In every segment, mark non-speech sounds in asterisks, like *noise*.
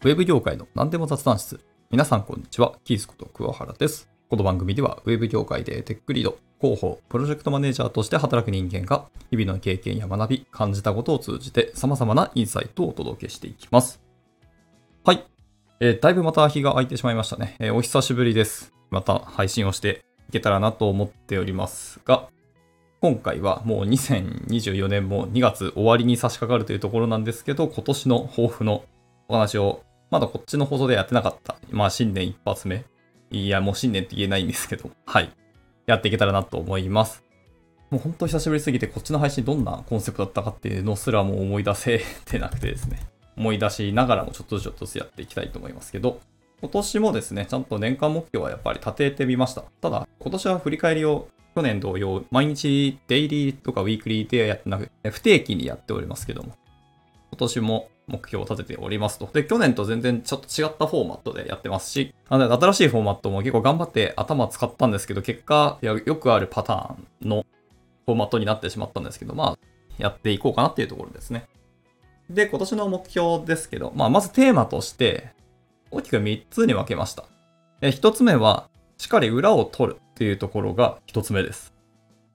ウェブ業界の何でも雑談室。皆さんこんにちは、キースこと桑原です。この番組では、ウェブ業界でテックリード、広報、プロジェクトマネージャーとして働く人間が、日々の経験や学び、感じたことを通じて、様々なインサイトをお届けしていきます。はい。えーだいぶまた日が空いてしまいましたね。えーお久しぶりです。また配信をしていけたらなと思っておりますが、今回はもう2024年も2月終わりに差し掛かるというところなんですけど、今年の抱負のお話を、まだこっちの放送でやってなかった、まあ新年一発目。いや、もう新年って言えないんですけど、はい。やっていけたらなと思います。もう本当久しぶりすぎて、こっちの配信どんなコンセプトだったかっていうのすらもう思い出せ *laughs* てなくてですね。思い出しながらもちょっとずつちょっとずつやっていきたいと思いますけど、今年もですね、ちゃんと年間目標はやっぱり立ててみました。ただ、今年は振り返りを去年同様、毎日デイリーとかウィークリーでやってなくて、不定期にやっておりますけども、今年も目標を立てておりますと。で、去年と全然ちょっと違ったフォーマットでやってますし、あの新しいフォーマットも結構頑張って頭使ったんですけど、結果、やよくあるパターンのフォーマットになってしまったんですけど、まあ、やっていこうかなっていうところですね。で、今年の目標ですけど、まあ、まずテーマとして、大きく3つに分けました。1つ目は、しっかり裏を取るっていうところが1つ目です。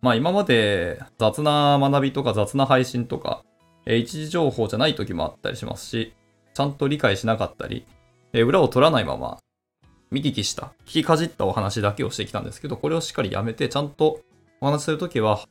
まあ、今まで雑な学びとか雑な配信とか、え一時情報じゃない時もあったりしますし、ちゃんと理解しなかったり、え裏を取らないまま、見聞きした、聞きかじったお話だけをしてきたんですけど、これをしっかりやめて、ちゃんとお話しするときは、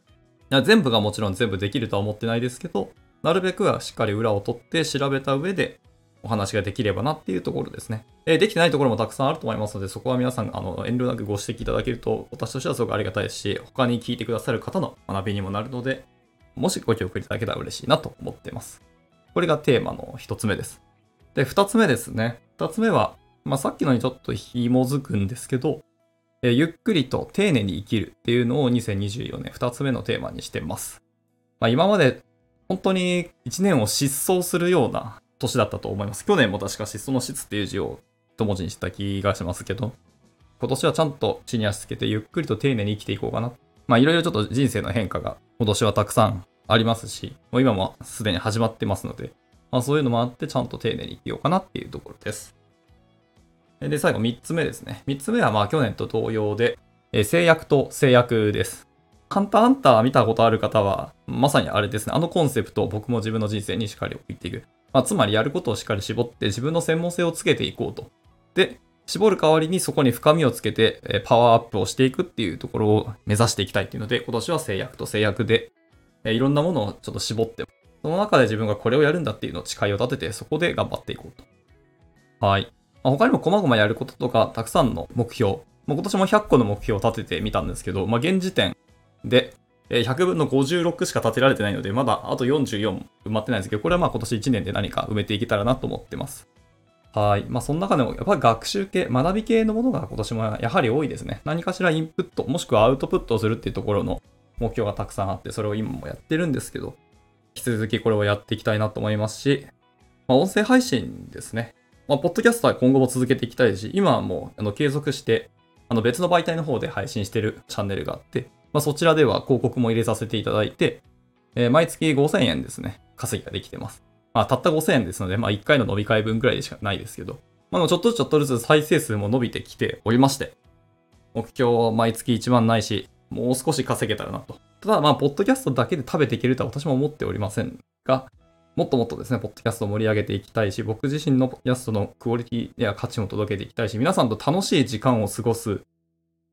全部がもちろん全部できるとは思ってないですけど、なるべくはしっかり裏を取って調べた上でお話ができればなっていうところですね。えできてないところもたくさんあると思いますので、そこは皆さんあの遠慮なくご指摘いただけると、私としてはすごくありがたいですし、他に聞いてくださる方の学びにもなるので、もしご協力いただけたら嬉しいなと思っています。これがテーマの一つ目です。で、二つ目ですね。二つ目は、まあ、さっきのにちょっと紐づくんですけど、えーゆっくりと丁寧に生きるっていうのを2024年二つ目のテーマにしてます。まあ、今まで本当に1年を失踪するような年だったと思います。去年も確か失踪の質っていう字を一文字にした気がしますけど、今年はちゃんと地に足つけてゆっくりと丁寧に生きていこうかな。まあいろいろちょっと人生の変化が今年はたくさんありますし、もう今もすでに始まってますので、まあそういうのもあってちゃんと丁寧に生きようかなっていうところです。で、最後3つ目ですね。3つ目はまあ去年と同様で、え制約と制約です。ハンターハンター見たことある方は、まさにあれですね。あのコンセプトを僕も自分の人生にしっかり置いていく。まあ、つまりやることをしっかり絞って自分の専門性をつけていこうと。で、絞る代わりにそこに深みをつけてえパワーアップをしていくっていうところを目指していきたいっていうので、今年は制約と制約で、えいろんなものをちょっと絞って、その中で自分がこれをやるんだっていうのを誓いを立てて、そこで頑張っていこうと。はい。まあ他にも細々やることとか、たくさんの目標。もう今年も100個の目標を立ててみたんですけど、まあ現時点で、え100分の56しか立てられてないので、まだあと44埋まってないんですけど、これはまあ今年1年で何か埋めていけたらなと思ってます。はい。まあその中でもやっぱり学習系、学び系のものが今年もやはり多いですね。何かしらインプット、もしくはアウトプットをするっていうところの目標がたくさんあって、それを今もやってるんですけど、引き続きこれをやっていきたいなと思いますし、まあ音声配信ですね。まあ、ポッドキャストは今後も続けていきたいし、今はもうあの継続して、あの別の媒体の方で配信してるチャンネルがあって、まあ、そちらでは広告も入れさせていただいて、えー毎月5000円ですね、稼ぎができてます。まあ、たった5000円ですので、まあ、1回の伸び替え分くらいでしかないですけど、まあ、でもちょっとずつちょっとずつ再生数も伸びてきておりまして、目標は毎月1万ないし、もう少し稼げたらなと。ただ、まあ、ポッドキャストだけで食べていけるとは私も思っておりませんが、もっともっとですね、ポッドキャストを盛り上げていきたいし、僕自身のポッドキャストのクオリティや価値も届けていきたいし、皆さんと楽しい時間を過ごす、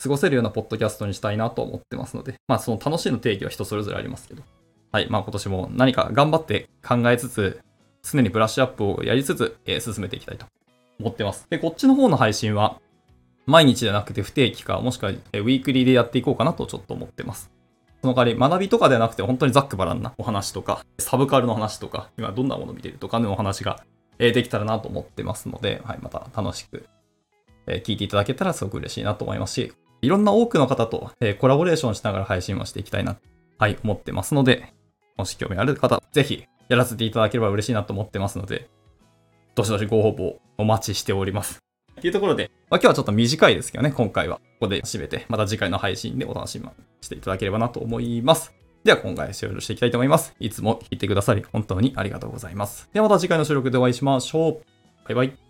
過ごせるようなポッドキャストにしたいなと思ってますので、まあその楽しいの定義は人それぞれありますけど、はい、まあ今年も何か頑張って考えつつ、常にブラッシュアップをやりつつ、えー進めていきたいと思ってます。で、こっちの方の配信は、毎日じゃなくて不定期か、もしくはウィークリーでやっていこうかなとちょっと思ってます。その代わり学びとかではなくて本当にざっくばらんなお話とか、サブカルの話とか、今どんなもの見てるとかのお話ができたらなと思ってますので、はい、また楽しく聞いていただけたらすごく嬉しいなと思いますし、いろんな多くの方とコラボレーションしながら配信をしていきたいな、はい、思ってますので、もし興味ある方、ぜひやらせていただければ嬉しいなと思ってますので、どしどしご応募お待ちしております。っていうところで、まあ、今日はちょっと短いですけどね、今回はここで締めて、また次回の配信でお楽しみしていただければなと思います。では今回終了していきたいと思います。いつも聞いてくださり本当にありがとうございます。ではまた次回の収録でお会いしましょう。バイバイ。